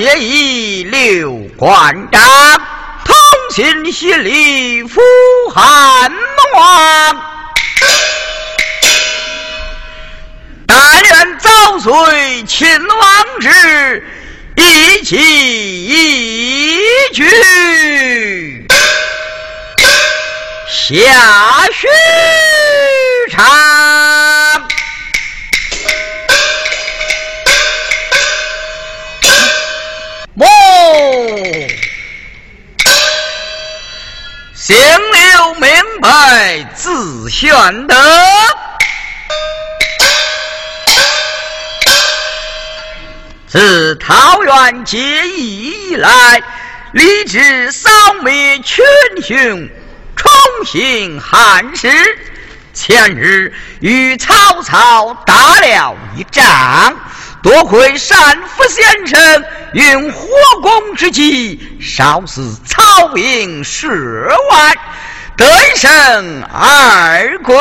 桃园结义刘关张，同心协力扶汉王。但愿早随秦王之一骑一举下许昌。玄德。自桃园结义以来，立志扫灭群雄，重兴汉室。前日与曹操打了一仗，多亏单福先生用火攻之计，烧死曹兵十万，得胜而归。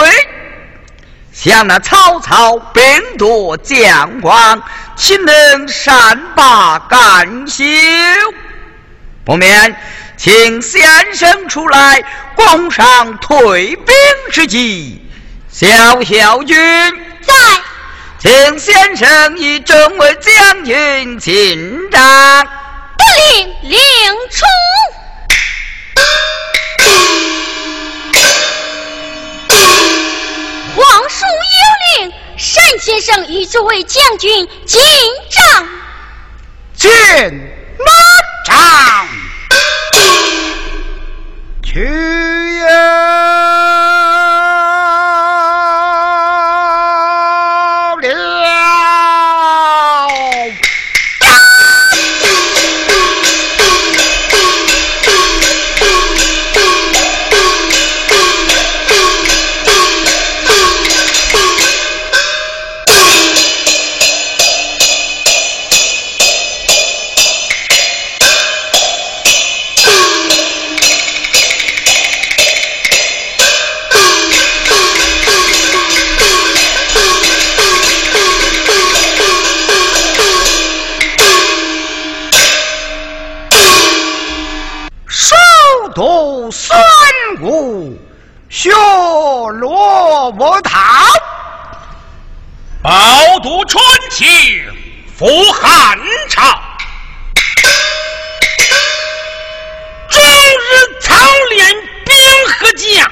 向那曹操兵多将广，岂能善罢甘休？不免请先生出来，共商退兵之计。小小军在，请先生以众位将军进帐。不令令出。皇叔有令，单先生与诸位将军进帐。进马帐，去呀！好，饱读春秋，复汉朝。终日操练兵和将，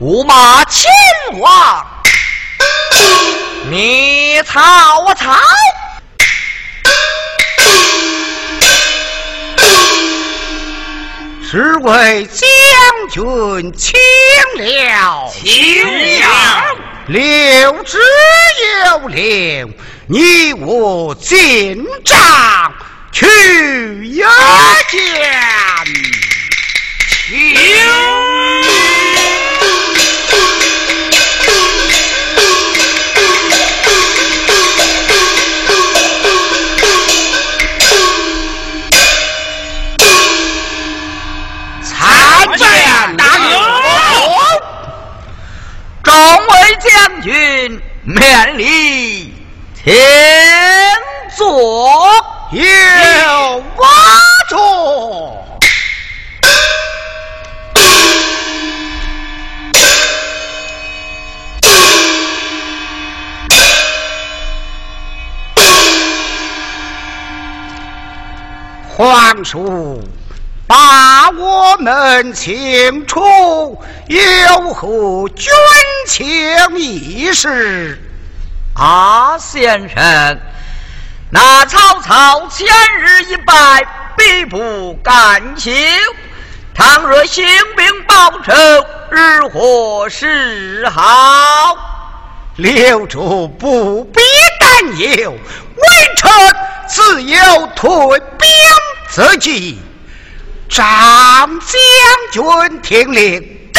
五马千王灭曹操。是为将军请了，请了。留之有令，你我进帐去一见。请。将军免礼，请坐，有瓦座。皇叔。把我们请出，有何军情一事？啊，先生，那曹操前日一败，必不甘休。倘若兴兵报仇，日何是好？留主不必担忧，微臣自有退兵之计。张将军听令，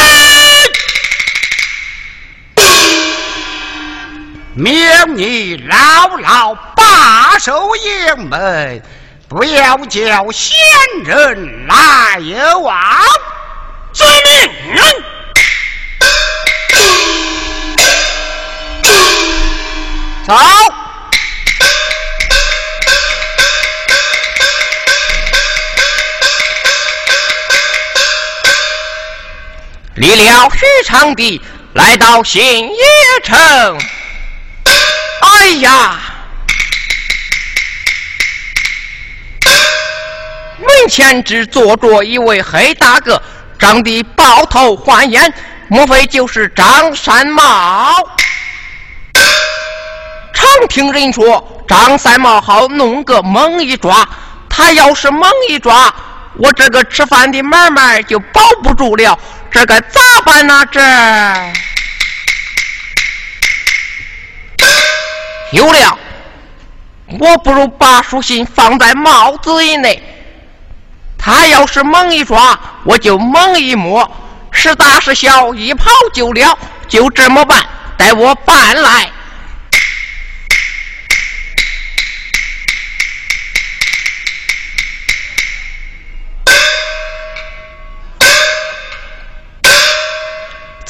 命你牢牢把守营门，不要叫闲人来往。遵命。走。离了许昌地，来到新野城。哎呀！门前只坐着一位黑大哥，长得豹头环眼，莫非就是张三毛？常听人说张三毛好弄个猛一抓，他要是猛一抓，我这个吃饭的买卖就保不住了，这该咋办呢？这有了，我不如把书信放在帽子以内。他要是猛一抓，我就猛一摸，是大是小，一跑就了，就这么办，待我办来。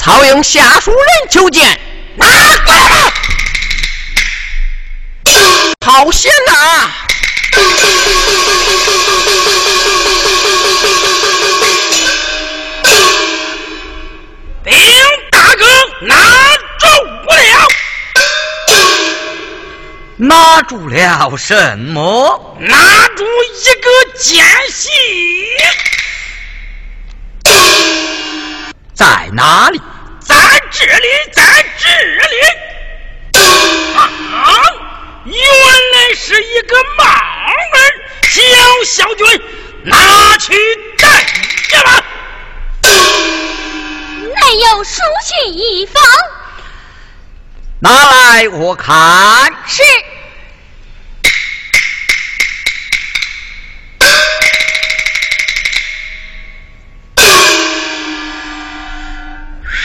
曹营下属人求见，拿过来！好险呐！兵大哥拿住了，拿住了什么？拿住一个奸细，在哪里？在这里，在这里。啊，原来是一个帽儿，小小军，拿去带去吧。没有书信一封，拿来我看。是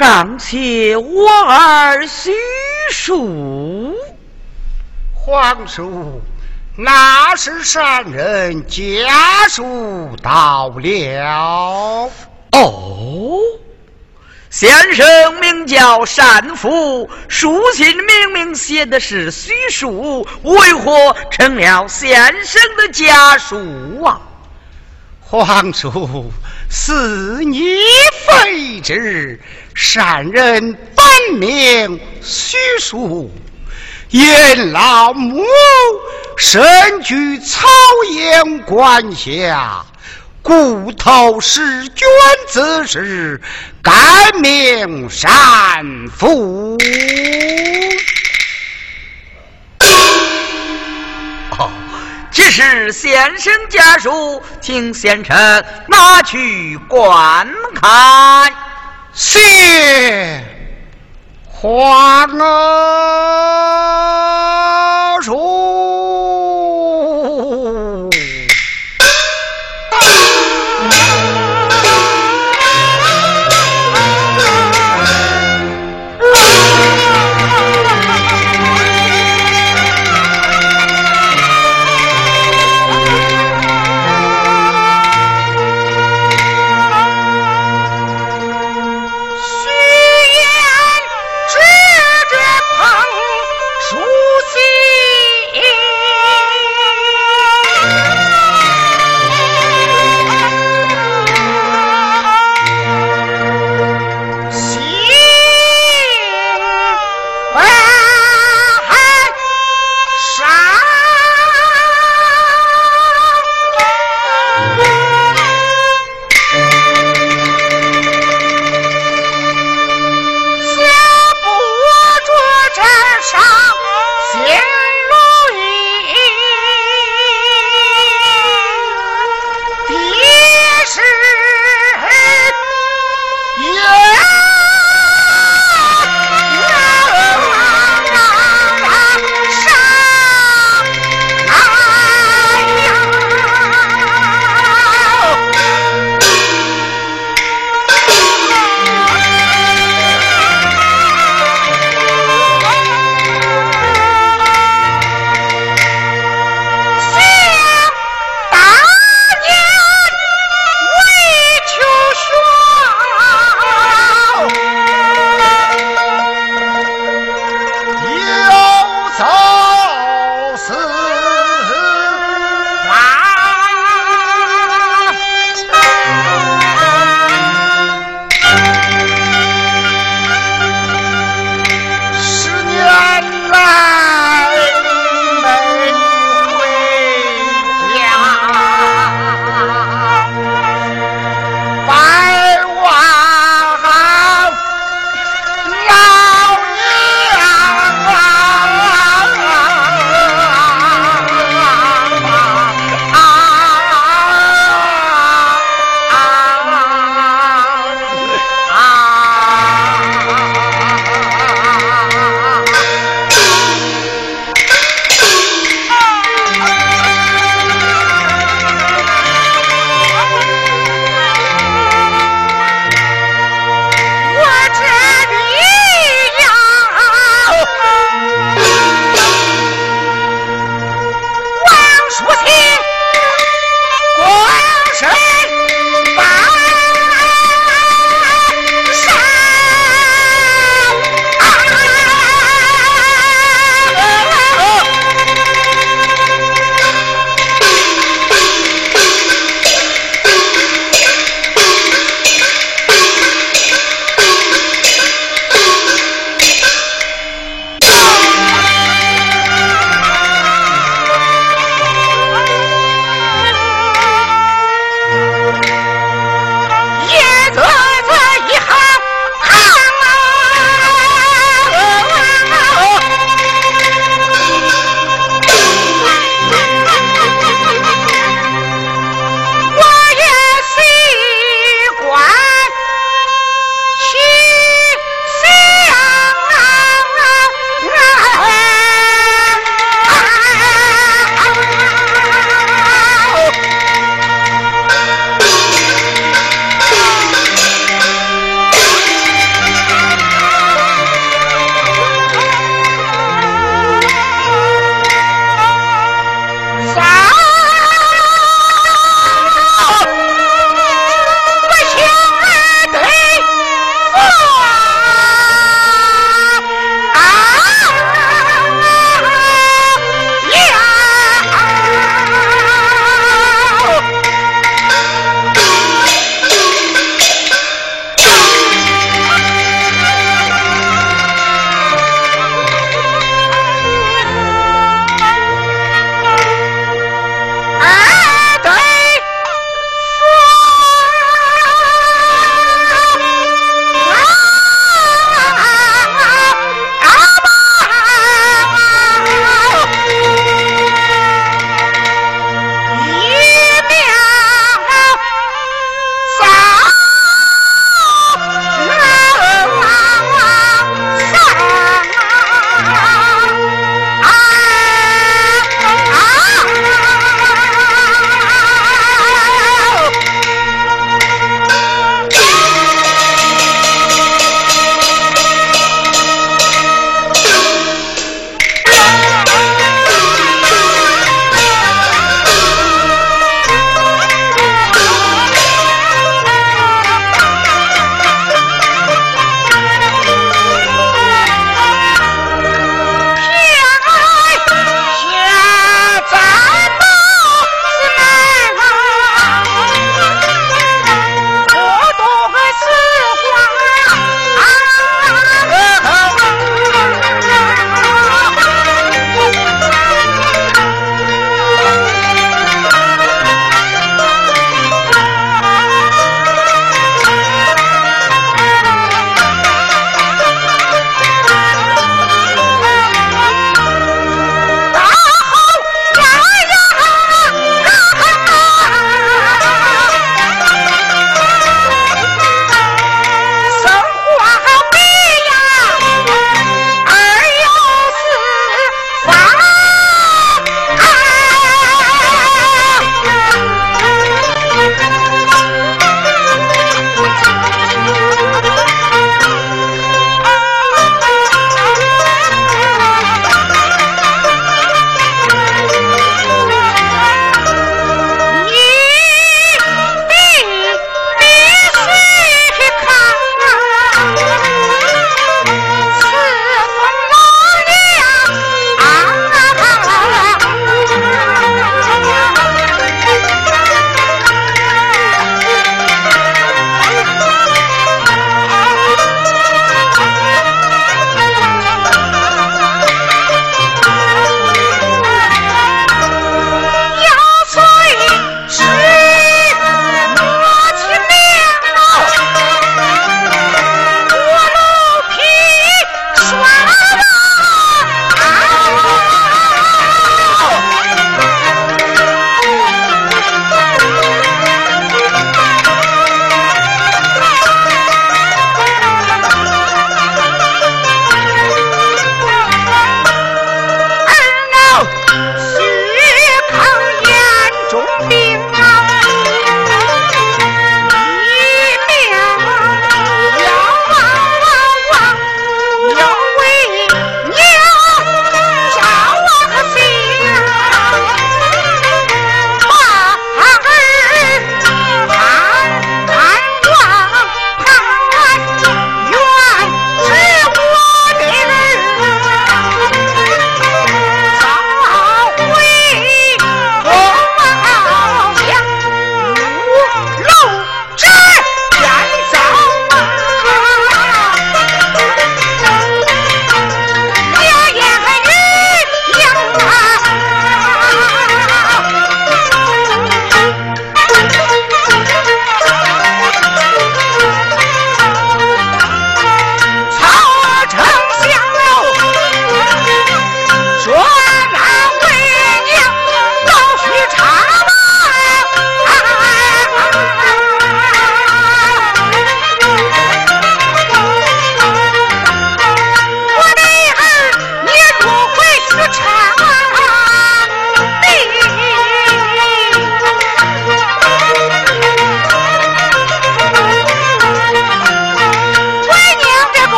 上写我儿徐庶，皇叔，那是善人家属到了。哦，先生名叫单福，书信明明写的是徐庶，为何成了先生的家属啊？皇叔，是你非之，善人本名徐庶，因老母身居曹营管辖，故投使捐子时，改名善福。哦，这是先生家属，请先生拿去观看。谢皇叔。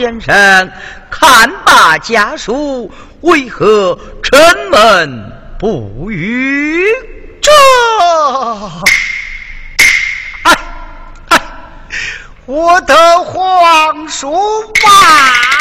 先生，看罢家书，为何城门不语？这，哎哎，我的皇叔吧。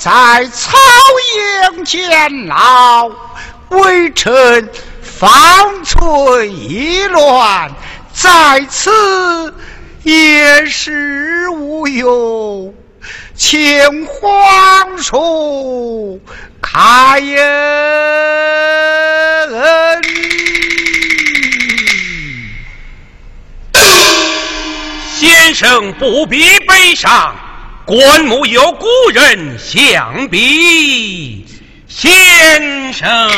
在曹营监牢，微臣方寸已乱，在此也是无用，请皇叔开恩。先生不必悲伤，棺木有人相比。先生，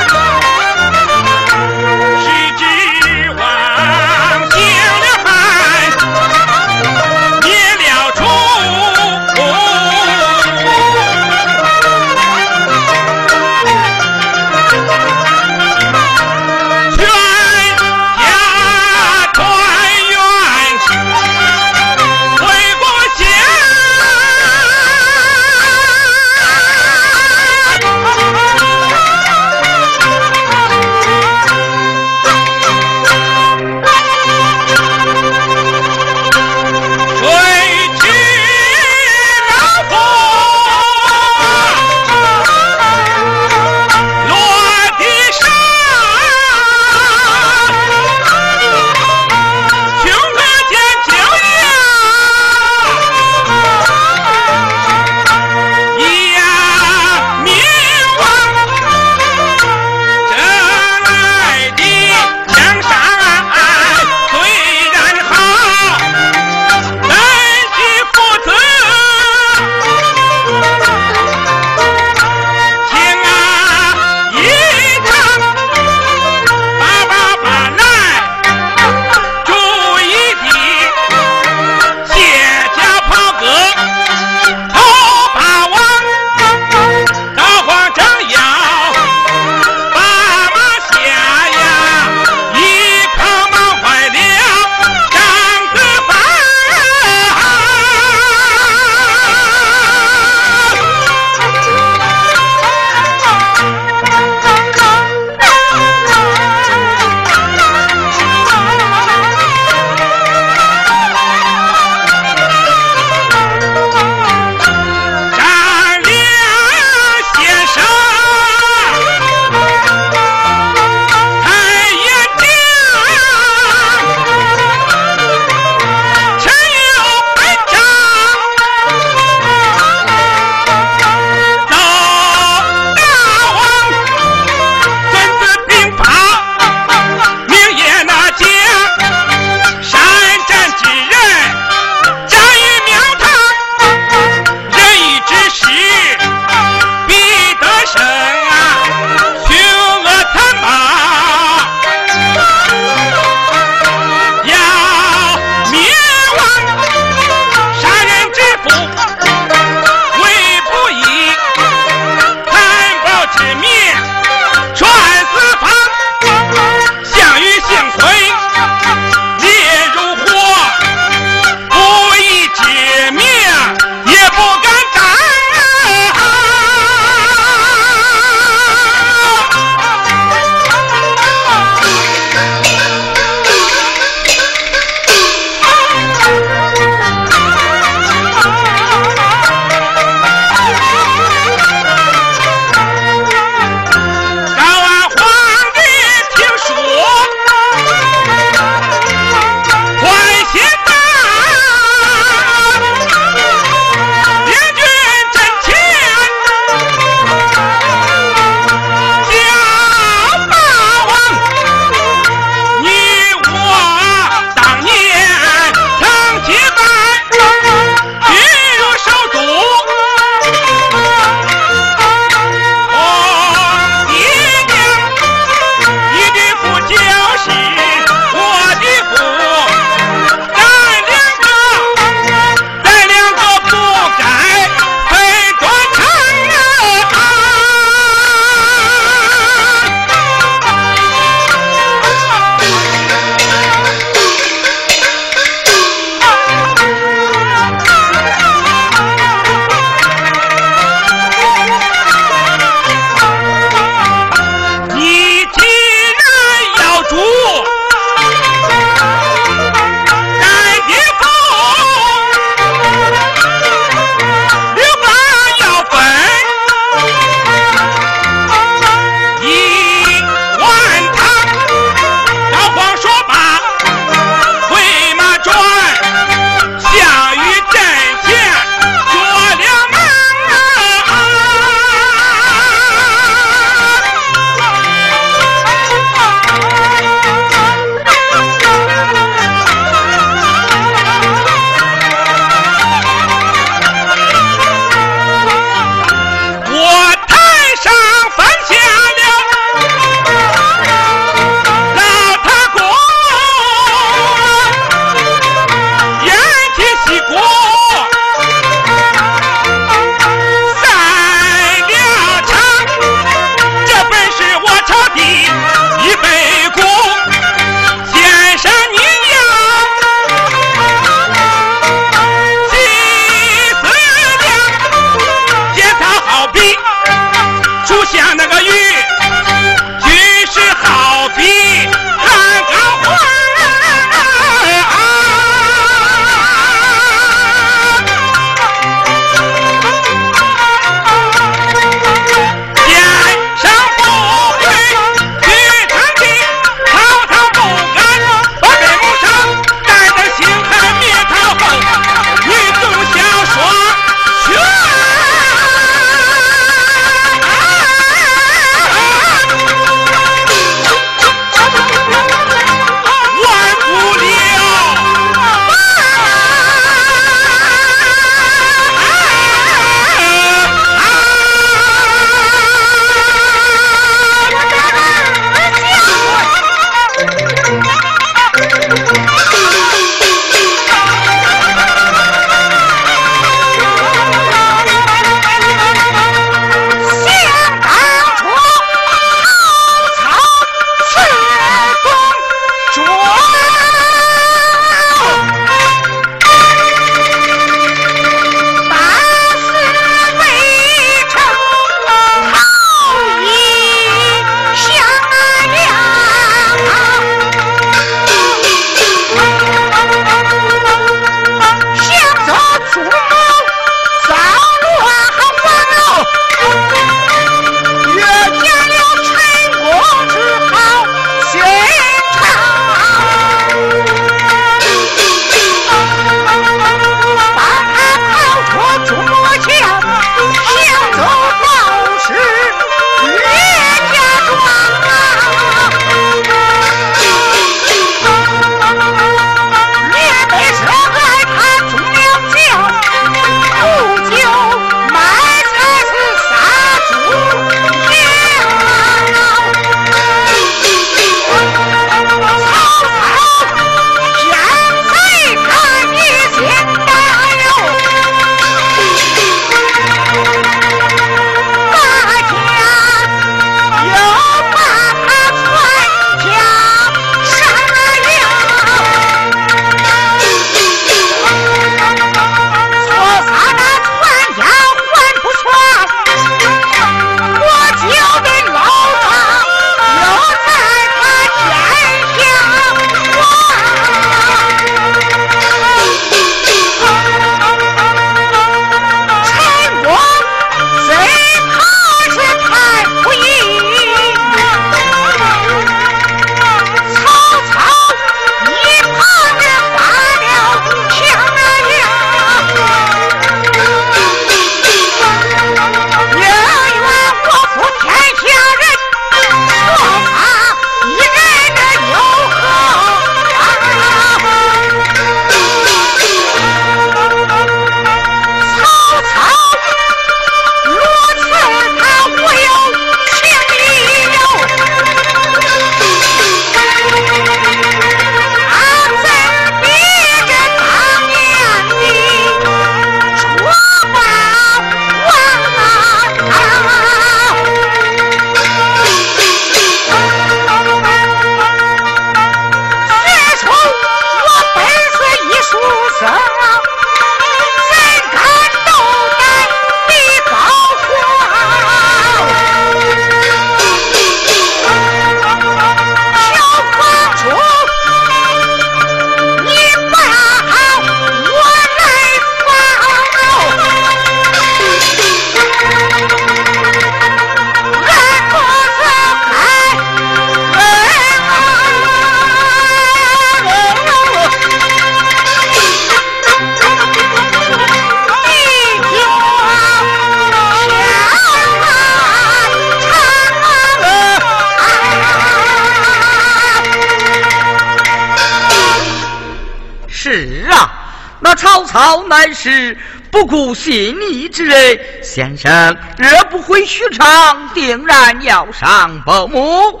操乃是不顾信义之人，先生若不回许昌，定然要上伯母。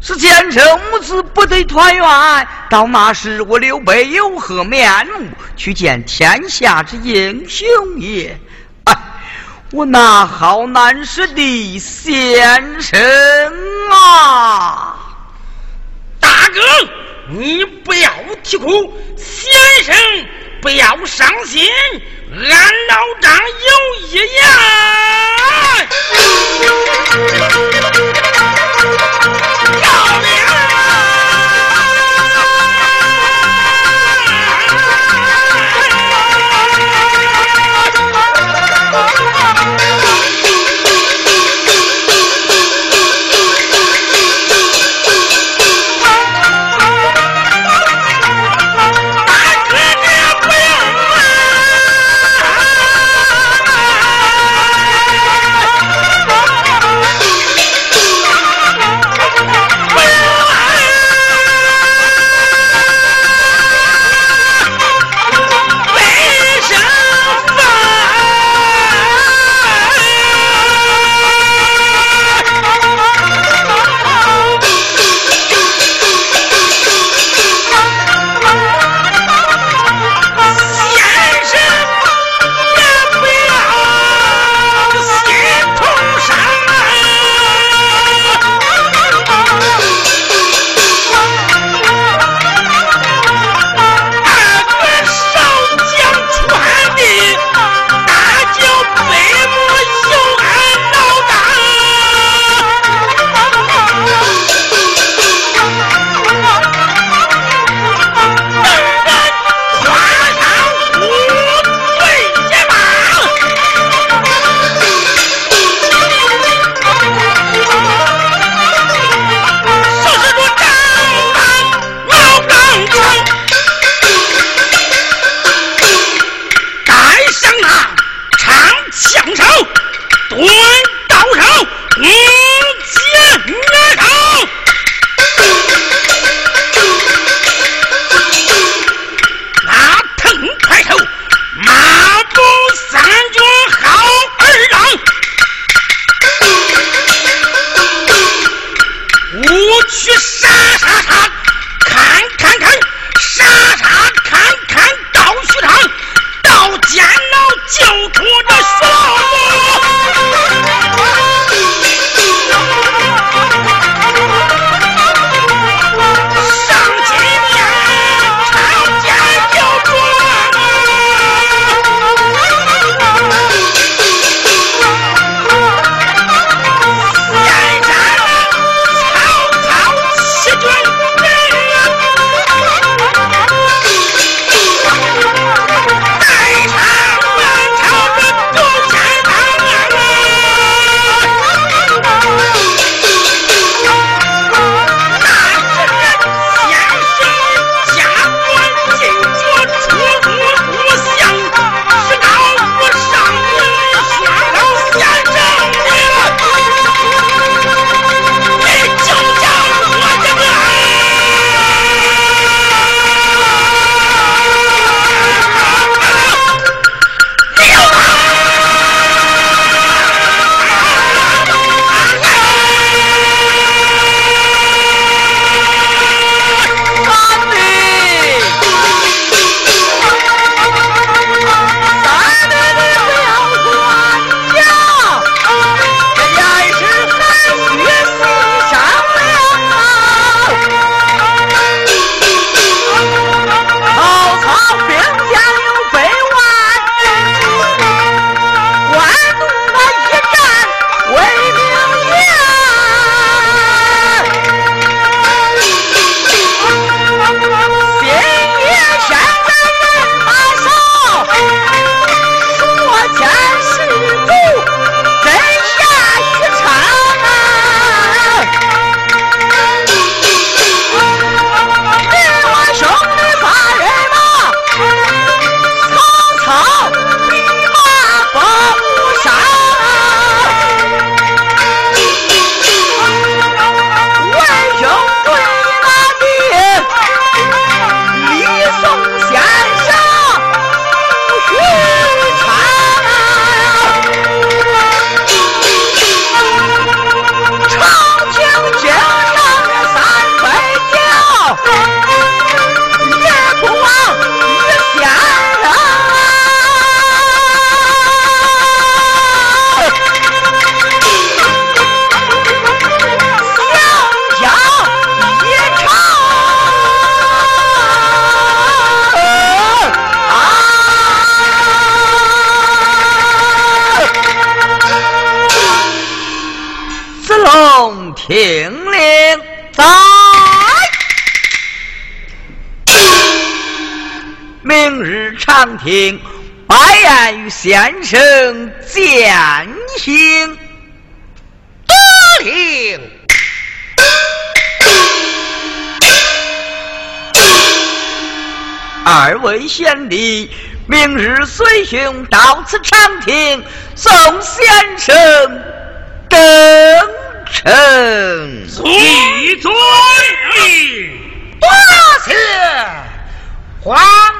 是先生母子不得团圆，到那时我刘备有何面目去见天下之英雄也？哎，我那好难舍的先生啊！大哥，你不要啼哭，先生不要伤心，俺老张有一言。日长亭拜案与先生践行，得令。二位贤弟，明日随兄到此长亭，送先生登城。随尊。多谢皇上。